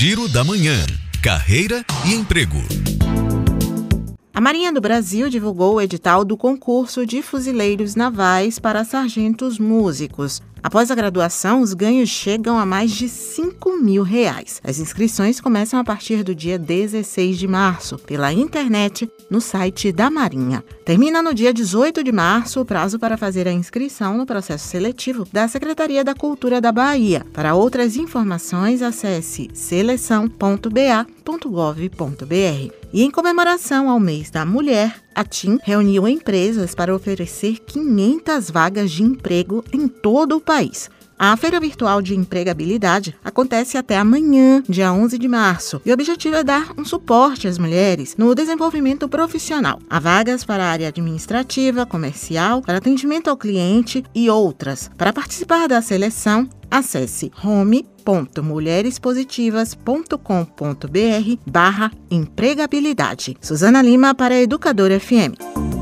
Giro da Manhã. Carreira e emprego. A Marinha do Brasil divulgou o edital do concurso de fuzileiros navais para sargentos músicos. Após a graduação, os ganhos chegam a mais de 5 mil reais. As inscrições começam a partir do dia 16 de março, pela internet, no site da Marinha. Termina no dia 18 de março o prazo para fazer a inscrição no processo seletivo da Secretaria da Cultura da Bahia. Para outras informações, acesse seleção.ba.gov.br. E em comemoração ao mês da mulher, a TIM reuniu empresas para oferecer 500 vagas de emprego em todo o país. A Feira Virtual de Empregabilidade acontece até amanhã, dia 11 de março, e o objetivo é dar um suporte às mulheres no desenvolvimento profissional. Há vagas para a área administrativa, comercial, para atendimento ao cliente e outras. Para participar da seleção, acesse home.mulherespositivas.com.br barra empregabilidade. Suzana Lima para Educadora FM.